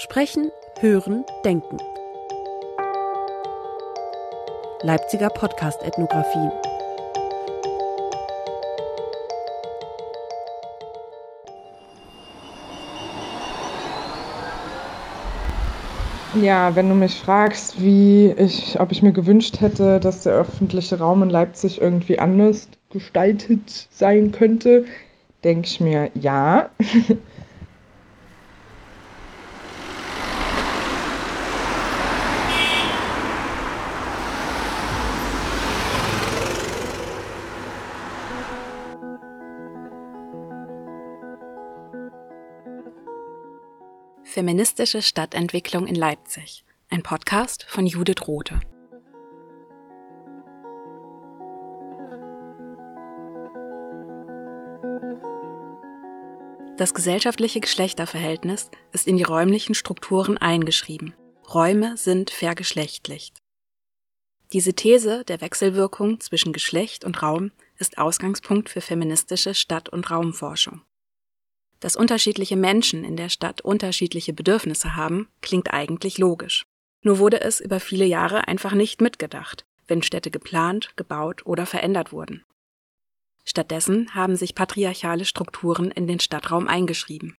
Sprechen, Hören, Denken. Leipziger Podcast-Ethnographie. Ja, wenn du mich fragst, wie ich, ob ich mir gewünscht hätte, dass der öffentliche Raum in Leipzig irgendwie anders gestaltet sein könnte, denke ich mir ja. Feministische Stadtentwicklung in Leipzig. Ein Podcast von Judith Rothe. Das gesellschaftliche Geschlechterverhältnis ist in die räumlichen Strukturen eingeschrieben. Räume sind vergeschlechtlicht. Diese These der Wechselwirkung zwischen Geschlecht und Raum ist Ausgangspunkt für feministische Stadt- und Raumforschung. Dass unterschiedliche Menschen in der Stadt unterschiedliche Bedürfnisse haben, klingt eigentlich logisch. Nur wurde es über viele Jahre einfach nicht mitgedacht, wenn Städte geplant, gebaut oder verändert wurden. Stattdessen haben sich patriarchale Strukturen in den Stadtraum eingeschrieben.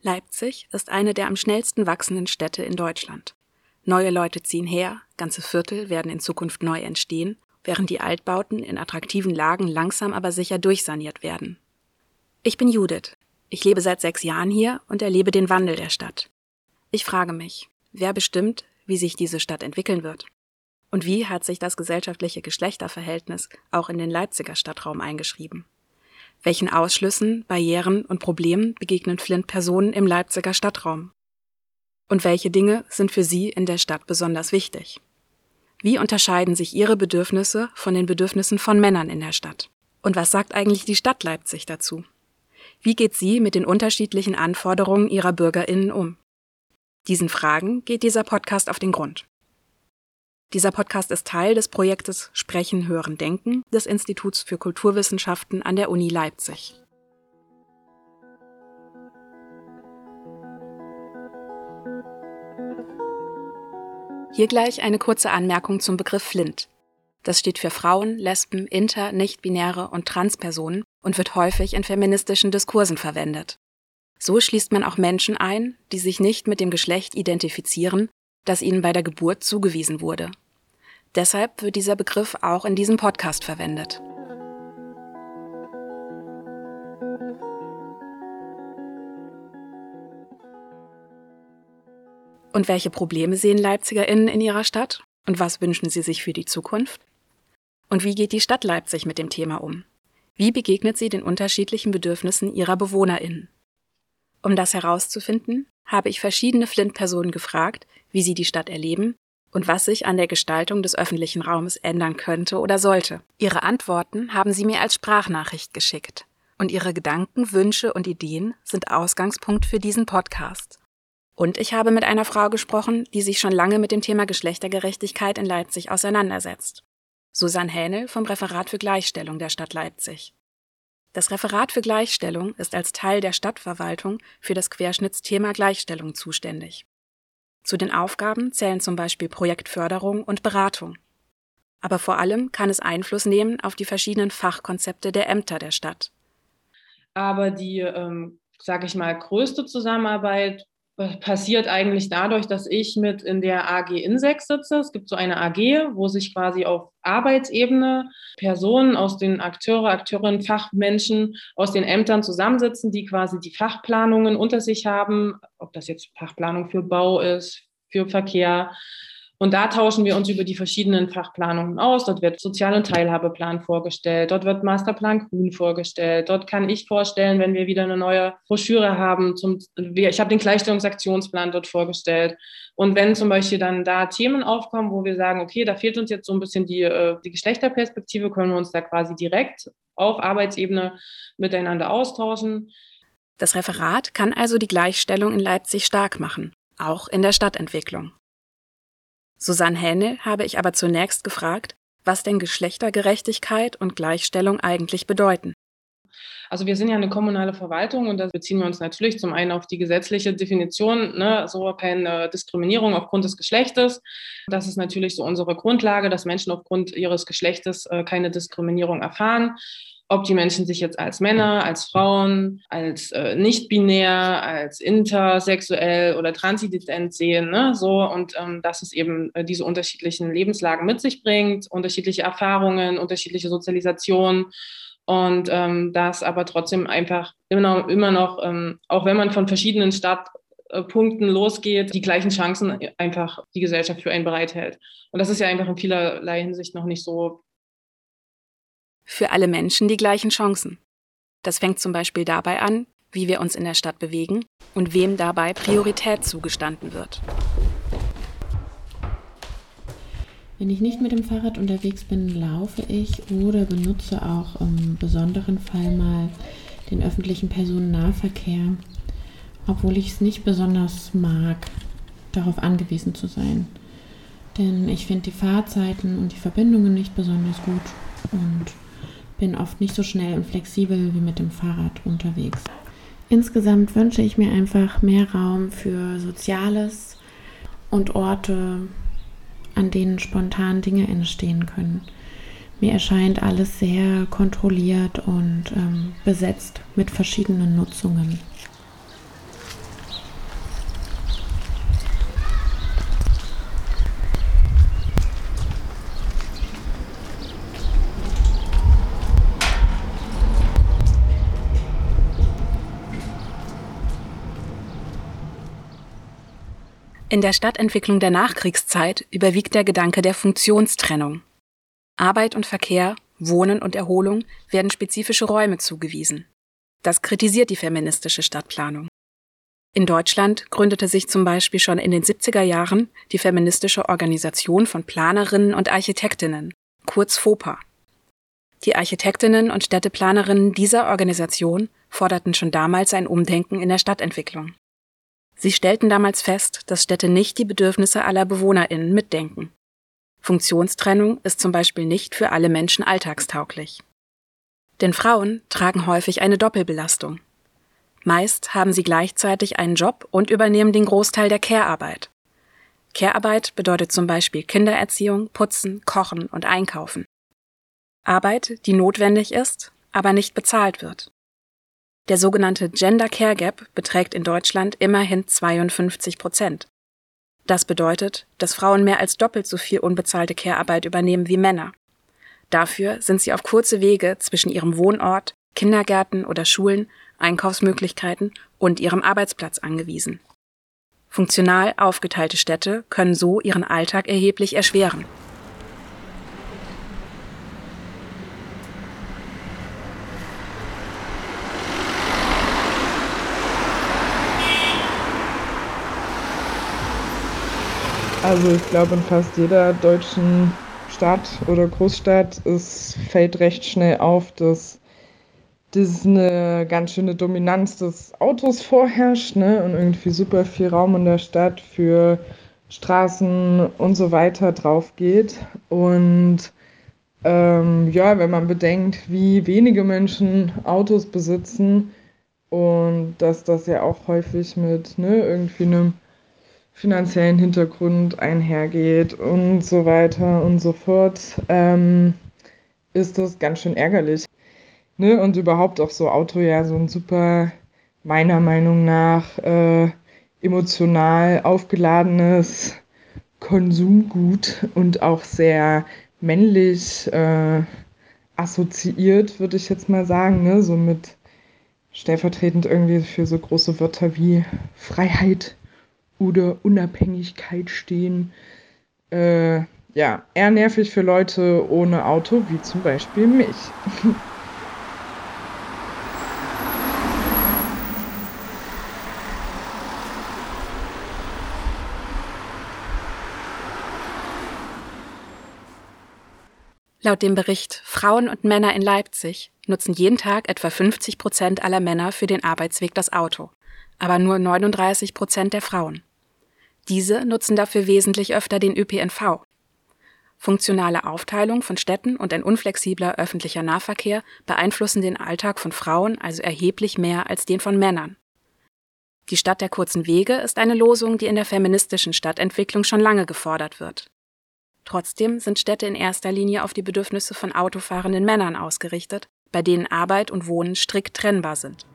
Leipzig ist eine der am schnellsten wachsenden Städte in Deutschland. Neue Leute ziehen her, ganze Viertel werden in Zukunft neu entstehen, während die Altbauten in attraktiven Lagen langsam aber sicher durchsaniert werden. Ich bin Judith. Ich lebe seit sechs Jahren hier und erlebe den Wandel der Stadt. Ich frage mich, wer bestimmt, wie sich diese Stadt entwickeln wird? Und wie hat sich das gesellschaftliche Geschlechterverhältnis auch in den Leipziger Stadtraum eingeschrieben? Welchen Ausschlüssen, Barrieren und Problemen begegnen Flint-Personen im Leipziger Stadtraum? Und welche Dinge sind für sie in der Stadt besonders wichtig? Wie unterscheiden sich ihre Bedürfnisse von den Bedürfnissen von Männern in der Stadt? Und was sagt eigentlich die Stadt Leipzig dazu? Wie geht sie mit den unterschiedlichen Anforderungen ihrer Bürgerinnen um? Diesen Fragen geht dieser Podcast auf den Grund. Dieser Podcast ist Teil des Projektes Sprechen, Hören, Denken des Instituts für Kulturwissenschaften an der Uni Leipzig. Hier gleich eine kurze Anmerkung zum Begriff Flint. Das steht für Frauen, Lesben, Inter, Nichtbinäre und Transpersonen und wird häufig in feministischen Diskursen verwendet. So schließt man auch Menschen ein, die sich nicht mit dem Geschlecht identifizieren, das ihnen bei der Geburt zugewiesen wurde. Deshalb wird dieser Begriff auch in diesem Podcast verwendet. Und welche Probleme sehen LeipzigerInnen in ihrer Stadt? Und was wünschen sie sich für die Zukunft? Und wie geht die Stadt Leipzig mit dem Thema um? Wie begegnet sie den unterschiedlichen Bedürfnissen ihrer BewohnerInnen? Um das herauszufinden, habe ich verschiedene Flint-Personen gefragt, wie sie die Stadt erleben und was sich an der Gestaltung des öffentlichen Raumes ändern könnte oder sollte. Ihre Antworten haben sie mir als Sprachnachricht geschickt. Und ihre Gedanken, Wünsche und Ideen sind Ausgangspunkt für diesen Podcast. Und ich habe mit einer Frau gesprochen, die sich schon lange mit dem Thema Geschlechtergerechtigkeit in Leipzig auseinandersetzt. Susanne Hähnel vom Referat für Gleichstellung der Stadt Leipzig. Das Referat für Gleichstellung ist als Teil der Stadtverwaltung für das Querschnittsthema Gleichstellung zuständig. Zu den Aufgaben zählen zum Beispiel Projektförderung und Beratung. Aber vor allem kann es Einfluss nehmen auf die verschiedenen Fachkonzepte der Ämter der Stadt. Aber die, ähm, sage ich mal, größte Zusammenarbeit passiert eigentlich dadurch, dass ich mit in der AG Insex sitze. Es gibt so eine AG, wo sich quasi auf Arbeitsebene Personen aus den Akteure, Akteurinnen, Fachmenschen aus den Ämtern zusammensitzen, die quasi die Fachplanungen unter sich haben, ob das jetzt Fachplanung für Bau ist, für Verkehr, und da tauschen wir uns über die verschiedenen Fachplanungen aus. Dort wird Sozial- und Teilhabeplan vorgestellt. Dort wird Masterplan Grün vorgestellt. Dort kann ich vorstellen, wenn wir wieder eine neue Broschüre haben. Zum, ich habe den Gleichstellungsaktionsplan dort vorgestellt. Und wenn zum Beispiel dann da Themen aufkommen, wo wir sagen, okay, da fehlt uns jetzt so ein bisschen die, äh, die Geschlechterperspektive, können wir uns da quasi direkt auf Arbeitsebene miteinander austauschen. Das Referat kann also die Gleichstellung in Leipzig stark machen, auch in der Stadtentwicklung. Susanne Hähnel habe ich aber zunächst gefragt, was denn Geschlechtergerechtigkeit und Gleichstellung eigentlich bedeuten. Also wir sind ja eine kommunale Verwaltung und da beziehen wir uns natürlich zum einen auf die gesetzliche Definition, ne, so keine Diskriminierung aufgrund des Geschlechtes. Das ist natürlich so unsere Grundlage, dass Menschen aufgrund ihres Geschlechtes äh, keine Diskriminierung erfahren ob die Menschen sich jetzt als Männer, als Frauen, als äh, nicht-binär, als intersexuell oder transident sehen, ne? so und ähm, dass es eben äh, diese unterschiedlichen Lebenslagen mit sich bringt, unterschiedliche Erfahrungen, unterschiedliche Sozialisation und ähm, das aber trotzdem einfach immer, immer noch, ähm, auch wenn man von verschiedenen Startpunkten losgeht, die gleichen Chancen einfach die Gesellschaft für einen bereithält. Und das ist ja einfach in vielerlei Hinsicht noch nicht so für alle Menschen die gleichen Chancen. Das fängt zum Beispiel dabei an, wie wir uns in der Stadt bewegen und wem dabei Priorität zugestanden wird. Wenn ich nicht mit dem Fahrrad unterwegs bin, laufe ich oder benutze auch im besonderen Fall mal den öffentlichen Personennahverkehr, obwohl ich es nicht besonders mag, darauf angewiesen zu sein. Denn ich finde die Fahrzeiten und die Verbindungen nicht besonders gut und bin oft nicht so schnell und flexibel wie mit dem Fahrrad unterwegs. Insgesamt wünsche ich mir einfach mehr Raum für Soziales und Orte, an denen spontan Dinge entstehen können. Mir erscheint alles sehr kontrolliert und ähm, besetzt mit verschiedenen Nutzungen. In der Stadtentwicklung der Nachkriegszeit überwiegt der Gedanke der Funktionstrennung. Arbeit und Verkehr, Wohnen und Erholung werden spezifische Räume zugewiesen. Das kritisiert die feministische Stadtplanung. In Deutschland gründete sich zum Beispiel schon in den 70er Jahren die feministische Organisation von Planerinnen und Architektinnen, kurz FOPA. Die Architektinnen und Städteplanerinnen dieser Organisation forderten schon damals ein Umdenken in der Stadtentwicklung. Sie stellten damals fest, dass Städte nicht die Bedürfnisse aller BewohnerInnen mitdenken. Funktionstrennung ist zum Beispiel nicht für alle Menschen alltagstauglich. Denn Frauen tragen häufig eine Doppelbelastung. Meist haben sie gleichzeitig einen Job und übernehmen den Großteil der Care-Arbeit. Care-Arbeit bedeutet zum Beispiel Kindererziehung, Putzen, Kochen und Einkaufen. Arbeit, die notwendig ist, aber nicht bezahlt wird. Der sogenannte Gender Care Gap beträgt in Deutschland immerhin 52 Prozent. Das bedeutet, dass Frauen mehr als doppelt so viel unbezahlte Care-Arbeit übernehmen wie Männer. Dafür sind sie auf kurze Wege zwischen ihrem Wohnort, Kindergärten oder Schulen, Einkaufsmöglichkeiten und ihrem Arbeitsplatz angewiesen. Funktional aufgeteilte Städte können so ihren Alltag erheblich erschweren. Also ich glaube, in fast jeder deutschen Stadt oder Großstadt es fällt recht schnell auf, dass das eine ganz schöne Dominanz des Autos vorherrscht ne? und irgendwie super viel Raum in der Stadt für Straßen und so weiter drauf geht. Und ähm, ja, wenn man bedenkt, wie wenige Menschen Autos besitzen und dass das ja auch häufig mit ne, irgendwie einem finanziellen Hintergrund einhergeht und so weiter und so fort, ähm, ist das ganz schön ärgerlich. Ne? Und überhaupt auch so Auto ja so ein super, meiner Meinung nach, äh, emotional aufgeladenes Konsumgut und auch sehr männlich äh, assoziiert, würde ich jetzt mal sagen, ne? so mit stellvertretend irgendwie für so große Wörter wie Freiheit, oder Unabhängigkeit stehen. Äh, ja, eher nervig für Leute ohne Auto, wie zum Beispiel mich. Laut dem Bericht Frauen und Männer in Leipzig nutzen jeden Tag etwa 50 Prozent aller Männer für den Arbeitsweg das Auto, aber nur 39 Prozent der Frauen. Diese nutzen dafür wesentlich öfter den ÖPNV. Funktionale Aufteilung von Städten und ein unflexibler öffentlicher Nahverkehr beeinflussen den Alltag von Frauen also erheblich mehr als den von Männern. Die Stadt der kurzen Wege ist eine Losung, die in der feministischen Stadtentwicklung schon lange gefordert wird. Trotzdem sind Städte in erster Linie auf die Bedürfnisse von autofahrenden Männern ausgerichtet, bei denen Arbeit und Wohnen strikt trennbar sind.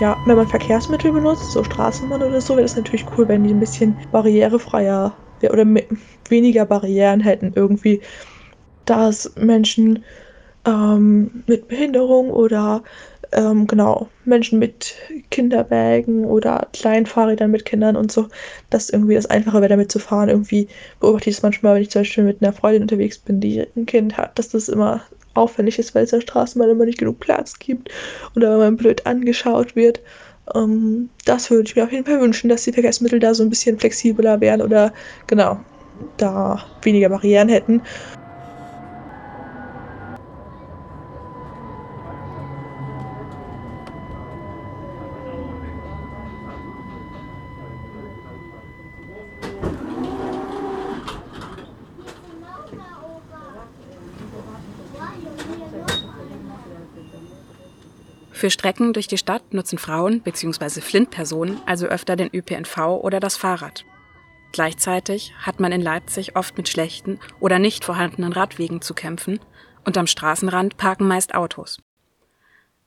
Ja, wenn man Verkehrsmittel benutzt, so Straßenbahn oder so, wäre das natürlich cool, wenn die ein bisschen barrierefreier oder weniger Barrieren hätten irgendwie, dass Menschen ähm, mit Behinderung oder ähm, genau Menschen mit Kinderwägen oder Kleinfahrrädern mit Kindern und so, dass irgendwie das einfacher wäre, damit zu fahren. Irgendwie beobachte ich es manchmal, wenn ich zum Beispiel mit einer Freundin unterwegs bin, die ein Kind hat, dass das immer auffällig ist, weil es der Straßenbahn immer nicht genug Platz gibt oder wenn man blöd angeschaut wird. Ähm, das würde ich mir auf jeden Fall wünschen, dass die Verkehrsmittel da so ein bisschen flexibler wären oder genau da weniger Barrieren hätten. Für Strecken durch die Stadt nutzen Frauen bzw. Flint-Personen also öfter den ÖPNV oder das Fahrrad. Gleichzeitig hat man in Leipzig oft mit schlechten oder nicht vorhandenen Radwegen zu kämpfen und am Straßenrand parken meist Autos.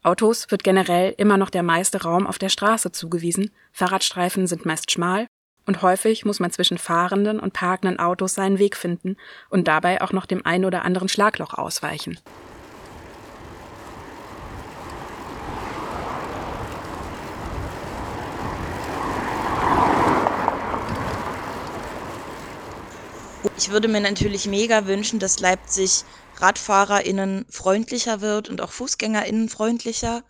Autos wird generell immer noch der meiste Raum auf der Straße zugewiesen, Fahrradstreifen sind meist schmal und häufig muss man zwischen fahrenden und parkenden Autos seinen Weg finden und dabei auch noch dem ein oder anderen Schlagloch ausweichen. Ich würde mir natürlich mega wünschen, dass Leipzig RadfahrerInnen freundlicher wird und auch FußgängerInnen freundlicher.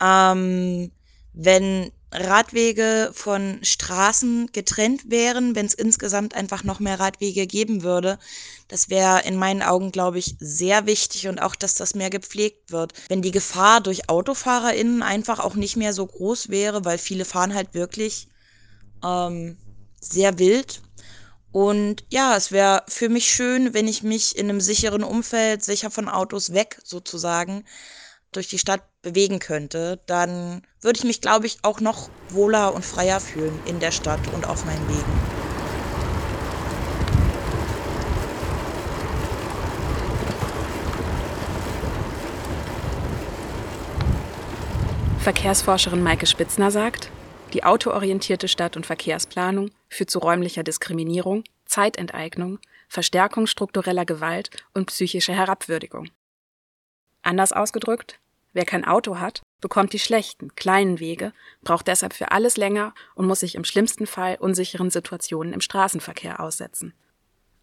Ähm, wenn Radwege von Straßen getrennt wären, wenn es insgesamt einfach noch mehr Radwege geben würde. Das wäre in meinen Augen, glaube ich, sehr wichtig und auch, dass das mehr gepflegt wird. Wenn die Gefahr durch AutofahrerInnen einfach auch nicht mehr so groß wäre, weil viele fahren halt wirklich ähm, sehr wild und ja, es wäre für mich schön, wenn ich mich in einem sicheren Umfeld, sicher von Autos weg sozusagen, durch die Stadt bewegen könnte. Dann würde ich mich, glaube ich, auch noch wohler und freier fühlen in der Stadt und auf meinen Wegen. Verkehrsforscherin Maike Spitzner sagt, die autoorientierte Stadt- und Verkehrsplanung führt zu räumlicher Diskriminierung, Zeitenteignung, Verstärkung struktureller Gewalt und psychischer Herabwürdigung. Anders ausgedrückt, wer kein Auto hat, bekommt die schlechten, kleinen Wege, braucht deshalb für alles länger und muss sich im schlimmsten Fall unsicheren Situationen im Straßenverkehr aussetzen.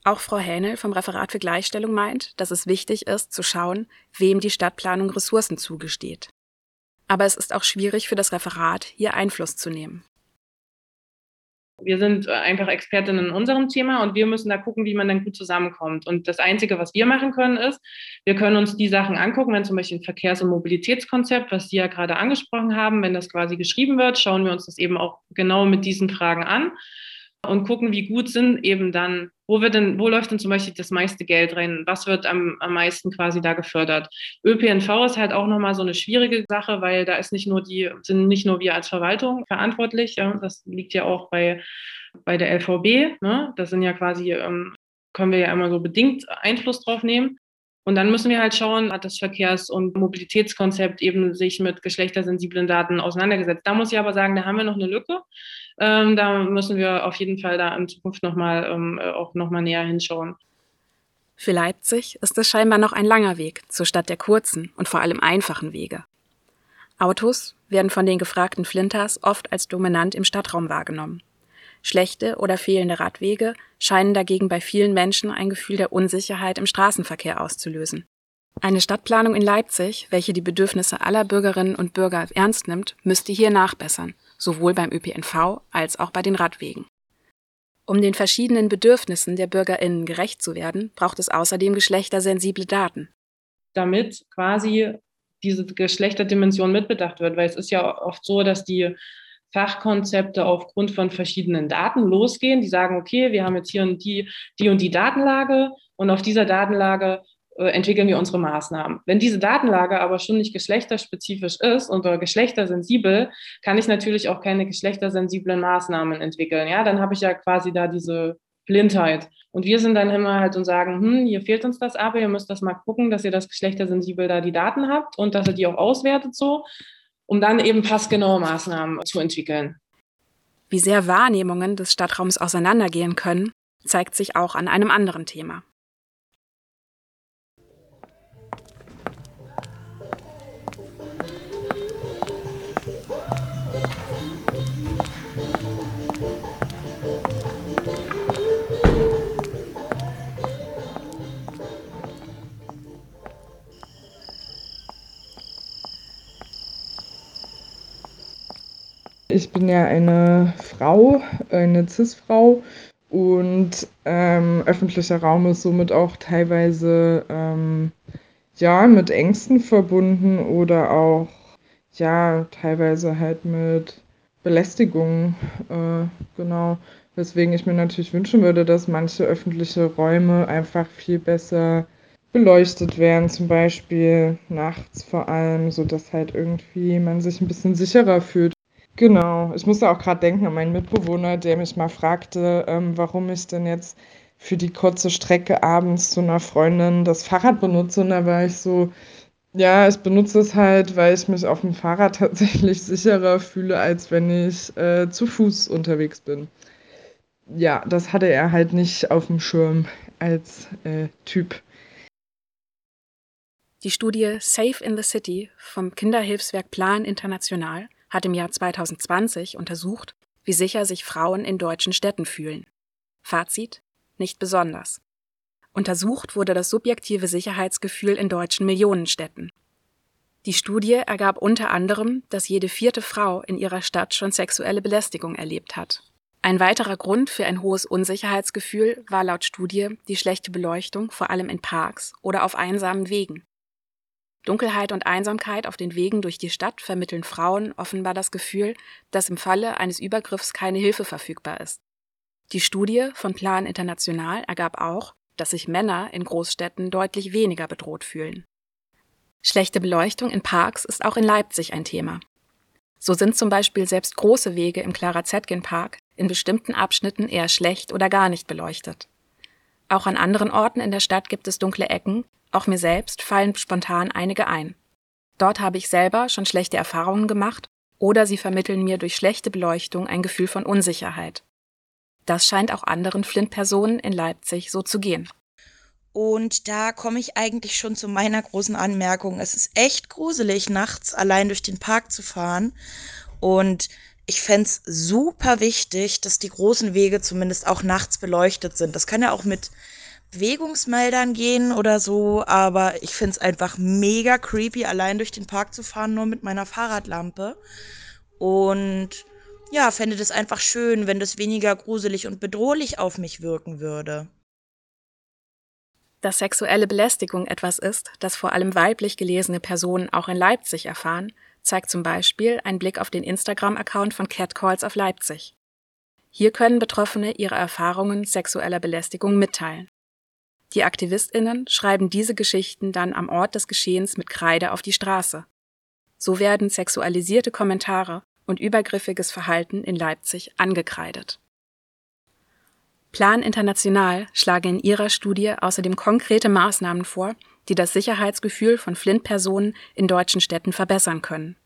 Auch Frau Hähnel vom Referat für Gleichstellung meint, dass es wichtig ist, zu schauen, wem die Stadtplanung Ressourcen zugesteht aber es ist auch schwierig für das Referat, hier Einfluss zu nehmen. Wir sind äh, einfach Expertinnen in unserem Thema und wir müssen da gucken, wie man dann gut zusammenkommt. Und das Einzige, was wir machen können, ist, wir können uns die Sachen angucken, wenn zum Beispiel ein Verkehrs- und Mobilitätskonzept, was Sie ja gerade angesprochen haben, wenn das quasi geschrieben wird, schauen wir uns das eben auch genau mit diesen Fragen an und gucken, wie gut sind eben dann, wo wird denn, wo läuft denn zum Beispiel das meiste Geld rein? Was wird am, am meisten quasi da gefördert? ÖPNV ist halt auch nochmal so eine schwierige Sache, weil da ist nicht nur die, sind nicht nur wir als Verwaltung verantwortlich, ja, das liegt ja auch bei, bei der LVB, ne? Das sind ja quasi, ähm, können wir ja immer so bedingt Einfluss drauf nehmen. Und dann müssen wir halt schauen, hat das Verkehrs- und Mobilitätskonzept eben sich mit geschlechtersensiblen Daten auseinandergesetzt. Da muss ich aber sagen, da haben wir noch eine Lücke. Ähm, da müssen wir auf jeden Fall da in Zukunft nochmal ähm, äh, auch nochmal näher hinschauen. Für Leipzig ist es scheinbar noch ein langer Weg zur Stadt der kurzen und vor allem einfachen Wege. Autos werden von den gefragten Flinters oft als dominant im Stadtraum wahrgenommen. Schlechte oder fehlende Radwege scheinen dagegen bei vielen Menschen ein Gefühl der Unsicherheit im Straßenverkehr auszulösen. Eine Stadtplanung in Leipzig, welche die Bedürfnisse aller Bürgerinnen und Bürger ernst nimmt, müsste hier nachbessern, sowohl beim ÖPNV als auch bei den Radwegen. Um den verschiedenen Bedürfnissen der Bürgerinnen gerecht zu werden, braucht es außerdem geschlechtersensible Daten. Damit quasi diese Geschlechterdimension mitbedacht wird, weil es ist ja oft so, dass die Fachkonzepte aufgrund von verschiedenen Daten losgehen. Die sagen, okay, wir haben jetzt hier und die, die und die Datenlage und auf dieser Datenlage äh, entwickeln wir unsere Maßnahmen. Wenn diese Datenlage aber schon nicht geschlechterspezifisch ist oder geschlechtersensibel, kann ich natürlich auch keine geschlechtersensiblen Maßnahmen entwickeln. Ja, dann habe ich ja quasi da diese Blindheit. Und wir sind dann immer halt und sagen, hm, hier fehlt uns das aber, ihr müsst das mal gucken, dass ihr das geschlechtersensibel da die Daten habt und dass ihr die auch auswertet so, um dann eben passgenaue Maßnahmen zu entwickeln. Wie sehr Wahrnehmungen des Stadtraums auseinandergehen können, zeigt sich auch an einem anderen Thema. Ich bin ja eine Frau, eine Cis-Frau und ähm, öffentlicher Raum ist somit auch teilweise ähm, ja mit Ängsten verbunden oder auch ja teilweise halt mit Belästigung, äh, genau. Weswegen ich mir natürlich wünschen würde, dass manche öffentliche Räume einfach viel besser beleuchtet werden, zum Beispiel nachts vor allem, sodass halt irgendwie man sich ein bisschen sicherer fühlt. Genau, ich musste auch gerade denken an meinen Mitbewohner, der mich mal fragte, ähm, warum ich denn jetzt für die kurze Strecke abends zu einer Freundin das Fahrrad benutze. Und da war ich so, ja, ich benutze es halt, weil ich mich auf dem Fahrrad tatsächlich sicherer fühle, als wenn ich äh, zu Fuß unterwegs bin. Ja, das hatte er halt nicht auf dem Schirm als äh, Typ. Die Studie Safe in the City vom Kinderhilfswerk Plan International hat im Jahr 2020 untersucht, wie sicher sich Frauen in deutschen Städten fühlen. Fazit: nicht besonders. Untersucht wurde das subjektive Sicherheitsgefühl in deutschen Millionenstädten. Die Studie ergab unter anderem, dass jede vierte Frau in ihrer Stadt schon sexuelle Belästigung erlebt hat. Ein weiterer Grund für ein hohes Unsicherheitsgefühl war laut Studie die schlechte Beleuchtung, vor allem in Parks oder auf einsamen Wegen. Dunkelheit und Einsamkeit auf den Wegen durch die Stadt vermitteln Frauen offenbar das Gefühl, dass im Falle eines Übergriffs keine Hilfe verfügbar ist. Die Studie von Plan International ergab auch, dass sich Männer in Großstädten deutlich weniger bedroht fühlen. Schlechte Beleuchtung in Parks ist auch in Leipzig ein Thema. So sind zum Beispiel selbst große Wege im Clara Zetkin Park in bestimmten Abschnitten eher schlecht oder gar nicht beleuchtet. Auch an anderen Orten in der Stadt gibt es dunkle Ecken, auch mir selbst fallen spontan einige ein. Dort habe ich selber schon schlechte Erfahrungen gemacht oder sie vermitteln mir durch schlechte Beleuchtung ein Gefühl von Unsicherheit. Das scheint auch anderen Flint-Personen in Leipzig so zu gehen. Und da komme ich eigentlich schon zu meiner großen Anmerkung. Es ist echt gruselig, nachts allein durch den Park zu fahren. Und ich fände es super wichtig, dass die großen Wege zumindest auch nachts beleuchtet sind. Das kann ja auch mit Bewegungsmeldern gehen oder so, aber ich finde es einfach mega creepy, allein durch den Park zu fahren, nur mit meiner Fahrradlampe. Und ja, fände das einfach schön, wenn das weniger gruselig und bedrohlich auf mich wirken würde. Dass sexuelle Belästigung etwas ist, das vor allem weiblich gelesene Personen auch in Leipzig erfahren, zeigt zum Beispiel ein Blick auf den Instagram-Account von Catcalls auf Leipzig. Hier können Betroffene ihre Erfahrungen sexueller Belästigung mitteilen. Die AktivistInnen schreiben diese Geschichten dann am Ort des Geschehens mit Kreide auf die Straße. So werden sexualisierte Kommentare und übergriffiges Verhalten in Leipzig angekreidet. Plan International schlage in ihrer Studie außerdem konkrete Maßnahmen vor, die das Sicherheitsgefühl von Flint-Personen in deutschen Städten verbessern können.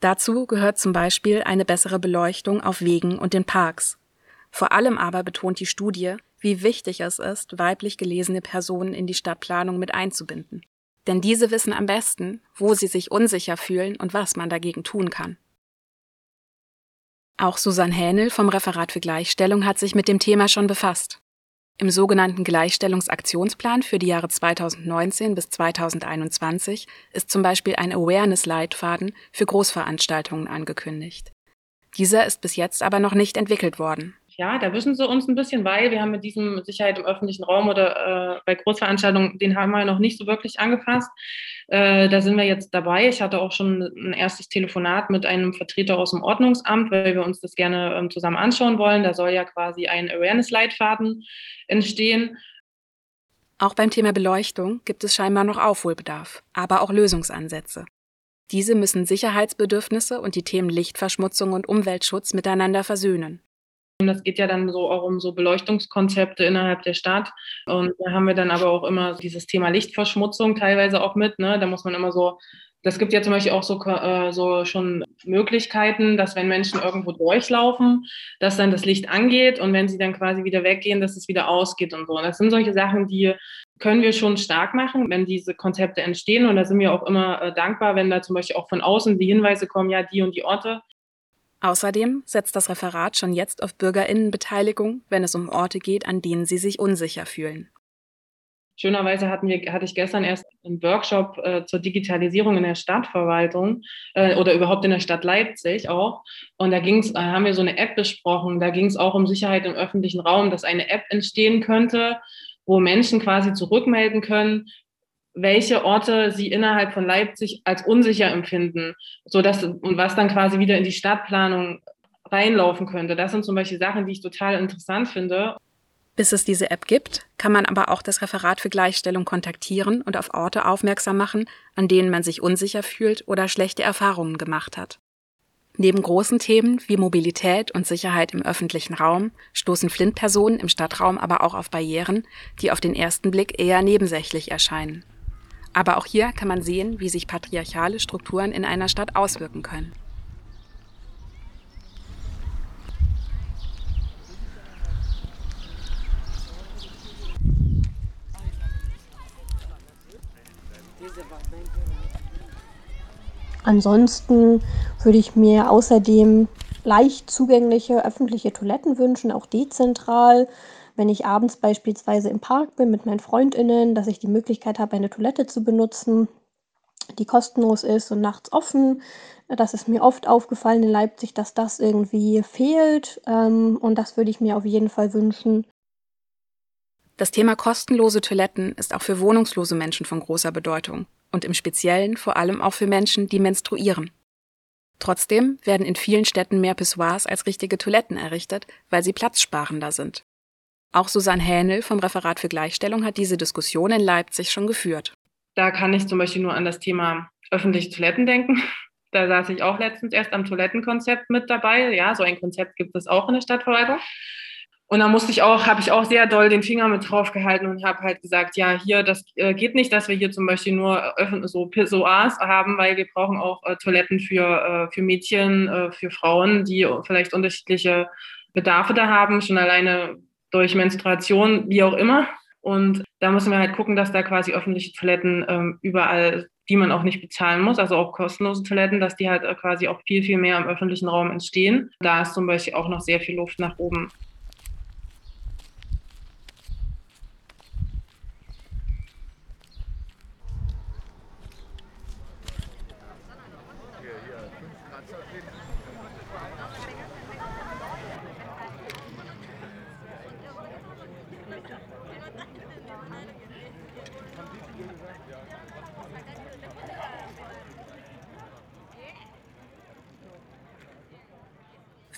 Dazu gehört zum Beispiel eine bessere Beleuchtung auf Wegen und in Parks. Vor allem aber betont die Studie, wie wichtig es ist, weiblich gelesene Personen in die Stadtplanung mit einzubinden. Denn diese wissen am besten, wo sie sich unsicher fühlen und was man dagegen tun kann. Auch Susanne Hähnel vom Referat für Gleichstellung hat sich mit dem Thema schon befasst. Im sogenannten Gleichstellungsaktionsplan für die Jahre 2019 bis 2021 ist zum Beispiel ein Awareness-Leitfaden für Großveranstaltungen angekündigt. Dieser ist bis jetzt aber noch nicht entwickelt worden. Ja, da wischen sie uns ein bisschen, weil wir haben mit diesem Sicherheit im öffentlichen Raum oder äh, bei Großveranstaltungen, den haben wir noch nicht so wirklich angefasst. Äh, da sind wir jetzt dabei. Ich hatte auch schon ein erstes Telefonat mit einem Vertreter aus dem Ordnungsamt, weil wir uns das gerne ähm, zusammen anschauen wollen. Da soll ja quasi ein Awareness-Leitfaden entstehen. Auch beim Thema Beleuchtung gibt es scheinbar noch Aufholbedarf, aber auch Lösungsansätze. Diese müssen Sicherheitsbedürfnisse und die Themen Lichtverschmutzung und Umweltschutz miteinander versöhnen. Das geht ja dann so auch um so Beleuchtungskonzepte innerhalb der Stadt. Und da haben wir dann aber auch immer dieses Thema Lichtverschmutzung teilweise auch mit. Ne? Da muss man immer so, das gibt ja zum Beispiel auch so, äh, so schon Möglichkeiten, dass wenn Menschen irgendwo durchlaufen, dass dann das Licht angeht und wenn sie dann quasi wieder weggehen, dass es wieder ausgeht und so. Und das sind solche Sachen, die können wir schon stark machen, wenn diese Konzepte entstehen. Und da sind wir auch immer äh, dankbar, wenn da zum Beispiel auch von außen die Hinweise kommen, ja, die und die Orte Außerdem setzt das Referat schon jetzt auf Bürgerinnenbeteiligung, wenn es um Orte geht, an denen sie sich unsicher fühlen. Schönerweise hatten wir, hatte ich gestern erst einen Workshop äh, zur Digitalisierung in der Stadtverwaltung äh, oder überhaupt in der Stadt Leipzig auch. Und da ging's, da haben wir so eine App besprochen. Da ging es auch um Sicherheit im öffentlichen Raum, dass eine App entstehen könnte, wo Menschen quasi zurückmelden können, welche Orte sie innerhalb von Leipzig als unsicher empfinden, so dass und was dann quasi wieder in die Stadtplanung reinlaufen könnte. Das sind zum Beispiel Sachen, die ich total interessant finde. Bis es diese App gibt, kann man aber auch das Referat für Gleichstellung kontaktieren und auf Orte aufmerksam machen, an denen man sich unsicher fühlt oder schlechte Erfahrungen gemacht hat. Neben großen Themen wie Mobilität und Sicherheit im öffentlichen Raum stoßen Flint-Personen im Stadtraum aber auch auf Barrieren, die auf den ersten Blick eher nebensächlich erscheinen. Aber auch hier kann man sehen, wie sich patriarchale Strukturen in einer Stadt auswirken können. Ansonsten würde ich mir außerdem leicht zugängliche öffentliche Toiletten wünschen, auch dezentral wenn ich abends beispielsweise im Park bin mit meinen Freundinnen, dass ich die Möglichkeit habe, eine Toilette zu benutzen, die kostenlos ist und nachts offen. Das ist mir oft aufgefallen in Leipzig, dass das irgendwie fehlt. Ähm, und das würde ich mir auf jeden Fall wünschen. Das Thema kostenlose Toiletten ist auch für wohnungslose Menschen von großer Bedeutung und im Speziellen vor allem auch für Menschen, die menstruieren. Trotzdem werden in vielen Städten mehr Pissoirs als richtige Toiletten errichtet, weil sie platzsparender sind. Auch Susanne Hähnel vom Referat für Gleichstellung hat diese Diskussion in Leipzig schon geführt. Da kann ich zum Beispiel nur an das Thema öffentliche Toiletten denken. Da saß ich auch letztens erst am Toilettenkonzept mit dabei. Ja, so ein Konzept gibt es auch in der Stadtverwaltung. Und da musste ich auch, habe ich auch sehr doll den Finger mit drauf gehalten und habe halt gesagt, ja, hier, das äh, geht nicht, dass wir hier zum Beispiel nur so Pissoirs haben, weil wir brauchen auch äh, Toiletten für, äh, für Mädchen, für Frauen, die vielleicht unterschiedliche Bedarfe da haben. Schon alleine durch Menstruation, wie auch immer. Und da müssen wir halt gucken, dass da quasi öffentliche Toiletten ähm, überall, die man auch nicht bezahlen muss, also auch kostenlose Toiletten, dass die halt äh, quasi auch viel, viel mehr im öffentlichen Raum entstehen. Da ist zum Beispiel auch noch sehr viel Luft nach oben.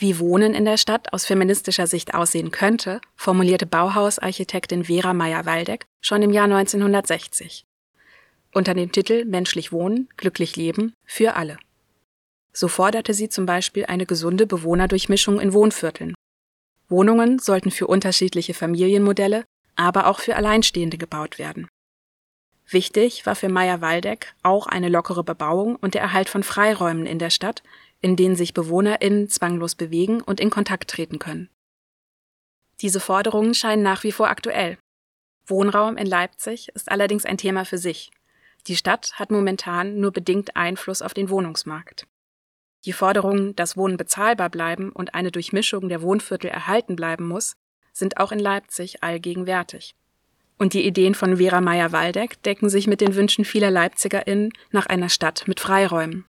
Wie Wohnen in der Stadt aus feministischer Sicht aussehen könnte, formulierte Bauhausarchitektin Vera Meyer-Waldeck schon im Jahr 1960. Unter dem Titel Menschlich Wohnen, glücklich leben für alle. So forderte sie zum Beispiel eine gesunde Bewohnerdurchmischung in Wohnvierteln. Wohnungen sollten für unterschiedliche Familienmodelle, aber auch für Alleinstehende gebaut werden. Wichtig war für Meyer-Waldeck auch eine lockere Bebauung und der Erhalt von Freiräumen in der Stadt, in denen sich BewohnerInnen zwanglos bewegen und in Kontakt treten können. Diese Forderungen scheinen nach wie vor aktuell. Wohnraum in Leipzig ist allerdings ein Thema für sich. Die Stadt hat momentan nur bedingt Einfluss auf den Wohnungsmarkt. Die Forderungen, dass Wohnen bezahlbar bleiben und eine Durchmischung der Wohnviertel erhalten bleiben muss, sind auch in Leipzig allgegenwärtig. Und die Ideen von Vera Meyer-Waldeck decken sich mit den Wünschen vieler LeipzigerInnen nach einer Stadt mit Freiräumen.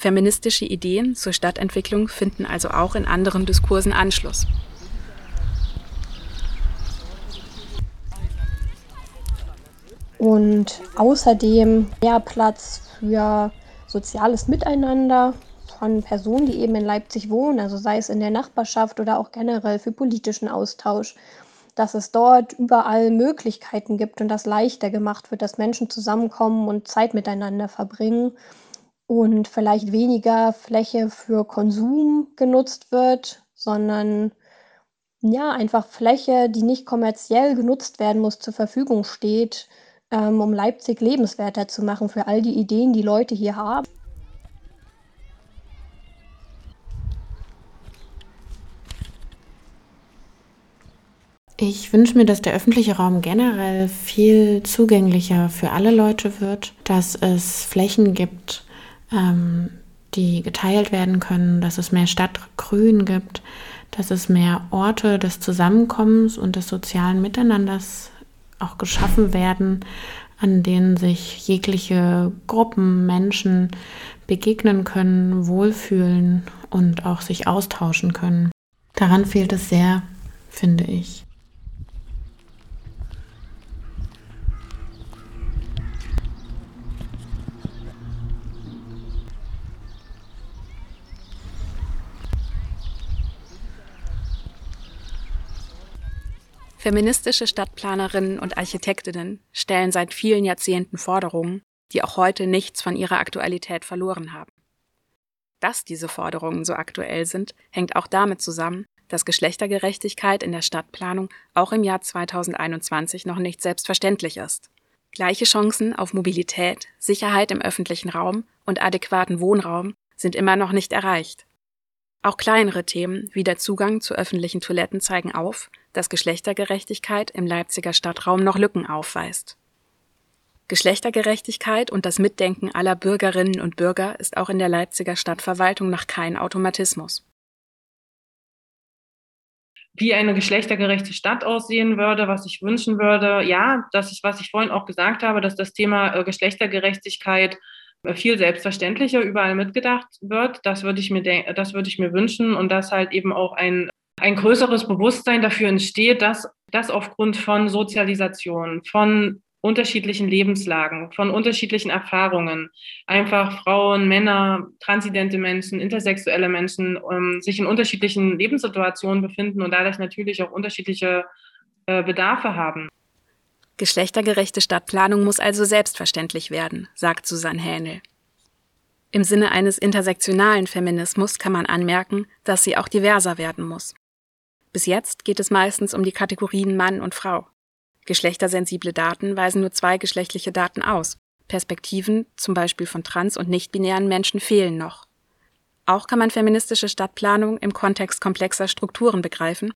Feministische Ideen zur Stadtentwicklung finden also auch in anderen Diskursen Anschluss. Und außerdem mehr Platz für soziales Miteinander von Personen, die eben in Leipzig wohnen, also sei es in der Nachbarschaft oder auch generell für politischen Austausch, dass es dort überall Möglichkeiten gibt und das leichter gemacht wird, dass Menschen zusammenkommen und Zeit miteinander verbringen und vielleicht weniger Fläche für Konsum genutzt wird, sondern ja, einfach Fläche, die nicht kommerziell genutzt werden muss, zur Verfügung steht, ähm, um Leipzig lebenswerter zu machen für all die Ideen, die Leute hier haben. Ich wünsche mir, dass der öffentliche Raum generell viel zugänglicher für alle Leute wird, dass es Flächen gibt, ähm, die geteilt werden können, dass es mehr Stadtgrün gibt, dass es mehr Orte des Zusammenkommens und des sozialen Miteinanders auch geschaffen werden, an denen sich jegliche Gruppen, Menschen begegnen können, wohlfühlen und auch sich austauschen können. Daran fehlt es sehr, finde ich. Feministische Stadtplanerinnen und Architektinnen stellen seit vielen Jahrzehnten Forderungen, die auch heute nichts von ihrer Aktualität verloren haben. Dass diese Forderungen so aktuell sind, hängt auch damit zusammen, dass Geschlechtergerechtigkeit in der Stadtplanung auch im Jahr 2021 noch nicht selbstverständlich ist. Gleiche Chancen auf Mobilität, Sicherheit im öffentlichen Raum und adäquaten Wohnraum sind immer noch nicht erreicht. Auch kleinere Themen wie der Zugang zu öffentlichen Toiletten zeigen auf, dass Geschlechtergerechtigkeit im Leipziger Stadtraum noch Lücken aufweist. Geschlechtergerechtigkeit und das Mitdenken aller Bürgerinnen und Bürger ist auch in der Leipziger Stadtverwaltung noch kein Automatismus. Wie eine geschlechtergerechte Stadt aussehen würde, was ich wünschen würde, ja, das ist, was ich vorhin auch gesagt habe, dass das Thema äh, Geschlechtergerechtigkeit viel selbstverständlicher überall mitgedacht wird. Das würde ich mir, das würde ich mir wünschen und dass halt eben auch ein, ein größeres Bewusstsein dafür entsteht, dass das aufgrund von Sozialisation, von unterschiedlichen Lebenslagen, von unterschiedlichen Erfahrungen, einfach Frauen, Männer, transidente Menschen, intersexuelle Menschen ähm, sich in unterschiedlichen Lebenssituationen befinden und dadurch natürlich auch unterschiedliche äh, Bedarfe haben. Geschlechtergerechte Stadtplanung muss also selbstverständlich werden, sagt Susanne Hähnel. Im Sinne eines intersektionalen Feminismus kann man anmerken, dass sie auch diverser werden muss. Bis jetzt geht es meistens um die Kategorien Mann und Frau. Geschlechtersensible Daten weisen nur zwei geschlechtliche Daten aus. Perspektiven, zum Beispiel von trans- und nicht-binären Menschen, fehlen noch. Auch kann man feministische Stadtplanung im Kontext komplexer Strukturen begreifen,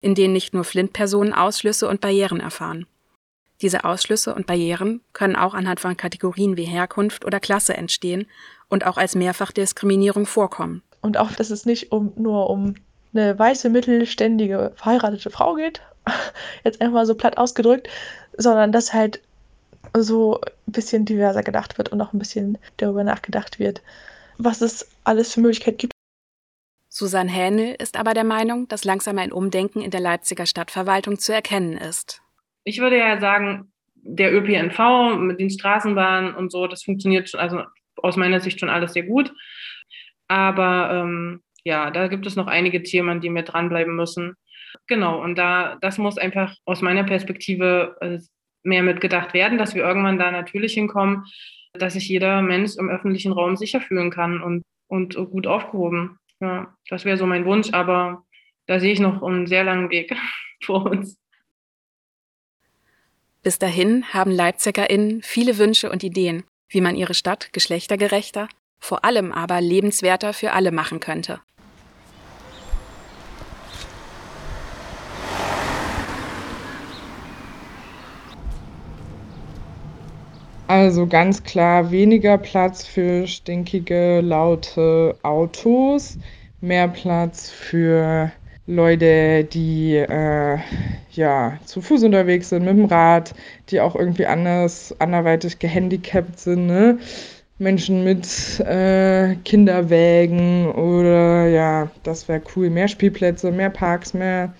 in denen nicht nur Flint-Personen Ausschlüsse und Barrieren erfahren. Diese Ausschlüsse und Barrieren können auch anhand von Kategorien wie Herkunft oder Klasse entstehen und auch als Mehrfachdiskriminierung vorkommen. Und auch, dass es nicht um, nur um eine weiße, mittelständige, verheiratete Frau geht, jetzt einfach mal so platt ausgedrückt, sondern dass halt so ein bisschen diverser gedacht wird und auch ein bisschen darüber nachgedacht wird, was es alles für Möglichkeiten gibt. Susanne Hähnel ist aber der Meinung, dass langsam ein Umdenken in der Leipziger Stadtverwaltung zu erkennen ist ich würde ja sagen, der ÖPNV mit den Straßenbahnen und so, das funktioniert schon, also aus meiner Sicht schon alles sehr gut. Aber ähm, ja, da gibt es noch einige Themen, die wir dranbleiben müssen. Genau, und da, das muss einfach aus meiner Perspektive äh, mehr mitgedacht werden, dass wir irgendwann da natürlich hinkommen, dass sich jeder Mensch im öffentlichen Raum sicher fühlen kann und, und gut aufgehoben. Ja, das wäre so mein Wunsch, aber da sehe ich noch einen sehr langen Weg vor uns. Bis dahin haben LeipzigerInnen viele Wünsche und Ideen, wie man ihre Stadt geschlechtergerechter, vor allem aber lebenswerter für alle machen könnte. Also ganz klar weniger Platz für stinkige, laute Autos, mehr Platz für Leute, die äh, ja zu Fuß unterwegs sind, mit dem Rad, die auch irgendwie anders, anderweitig gehandicapt sind, ne? Menschen mit äh, Kinderwägen oder ja, das wäre cool. Mehr Spielplätze, mehr Parks, mehr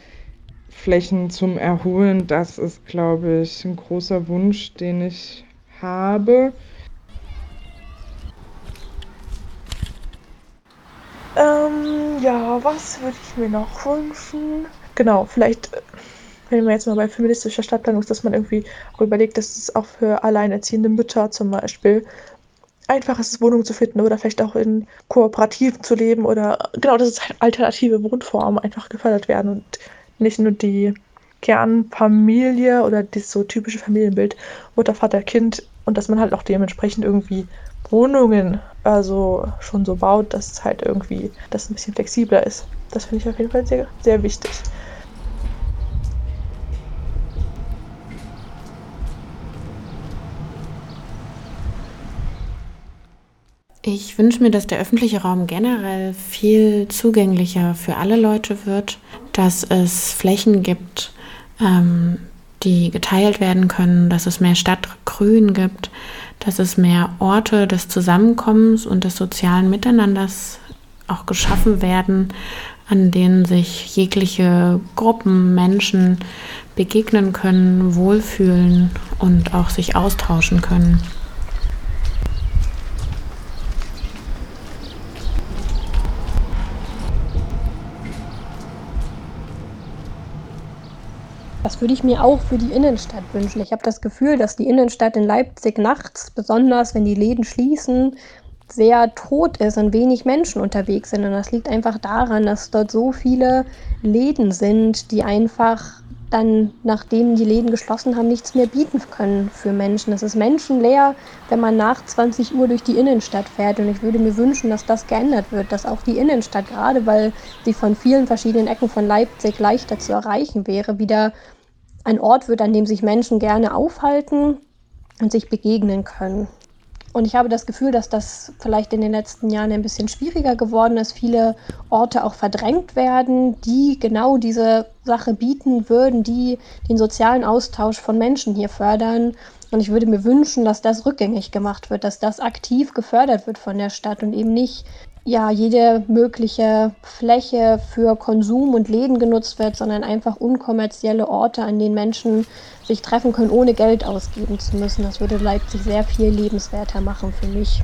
Flächen zum Erholen. Das ist, glaube ich, ein großer Wunsch, den ich habe. Ähm, ja, was würde ich mir noch wünschen? Genau, vielleicht, äh, wenn wir jetzt mal bei feministischer Stadtplanung ist, dass man irgendwie auch überlegt, dass es auch für alleinerziehende Mütter zum Beispiel einfach ist, Wohnungen zu finden oder vielleicht auch in Kooperativen zu leben oder genau, dass es halt alternative Wohnformen einfach gefördert werden und nicht nur die Kernfamilie oder das so typische Familienbild Mutter, Vater, Kind und dass man halt auch dementsprechend irgendwie Wohnungen also schon so baut, dass es halt irgendwie das ein bisschen flexibler ist. Das finde ich auf jeden Fall sehr, sehr wichtig. Ich wünsche mir, dass der öffentliche Raum generell viel zugänglicher für alle Leute wird, dass es Flächen gibt, ähm, die geteilt werden können, dass es mehr Stadtgrün gibt, dass es mehr Orte des Zusammenkommens und des sozialen Miteinanders auch geschaffen werden, an denen sich jegliche Gruppen, Menschen begegnen können, wohlfühlen und auch sich austauschen können. Das würde ich mir auch für die Innenstadt wünschen. Ich habe das Gefühl, dass die Innenstadt in Leipzig nachts, besonders wenn die Läden schließen, sehr tot ist und wenig Menschen unterwegs sind. Und das liegt einfach daran, dass dort so viele Läden sind, die einfach dann, nachdem die Läden geschlossen haben, nichts mehr bieten können für Menschen. Es ist menschenleer, wenn man nach 20 Uhr durch die Innenstadt fährt. Und ich würde mir wünschen, dass das geändert wird, dass auch die Innenstadt, gerade weil sie von vielen verschiedenen Ecken von Leipzig leichter zu erreichen wäre, wieder ein Ort wird, an dem sich Menschen gerne aufhalten und sich begegnen können. Und ich habe das Gefühl, dass das vielleicht in den letzten Jahren ein bisschen schwieriger geworden ist. Viele Orte auch verdrängt werden, die genau diese Sache bieten würden, die den sozialen Austausch von Menschen hier fördern. Und ich würde mir wünschen, dass das rückgängig gemacht wird, dass das aktiv gefördert wird von der Stadt und eben nicht ja, jede mögliche Fläche für Konsum und Läden genutzt wird, sondern einfach unkommerzielle Orte, an denen Menschen sich treffen können, ohne Geld ausgeben zu müssen. Das würde Leipzig sehr viel lebenswerter machen für mich.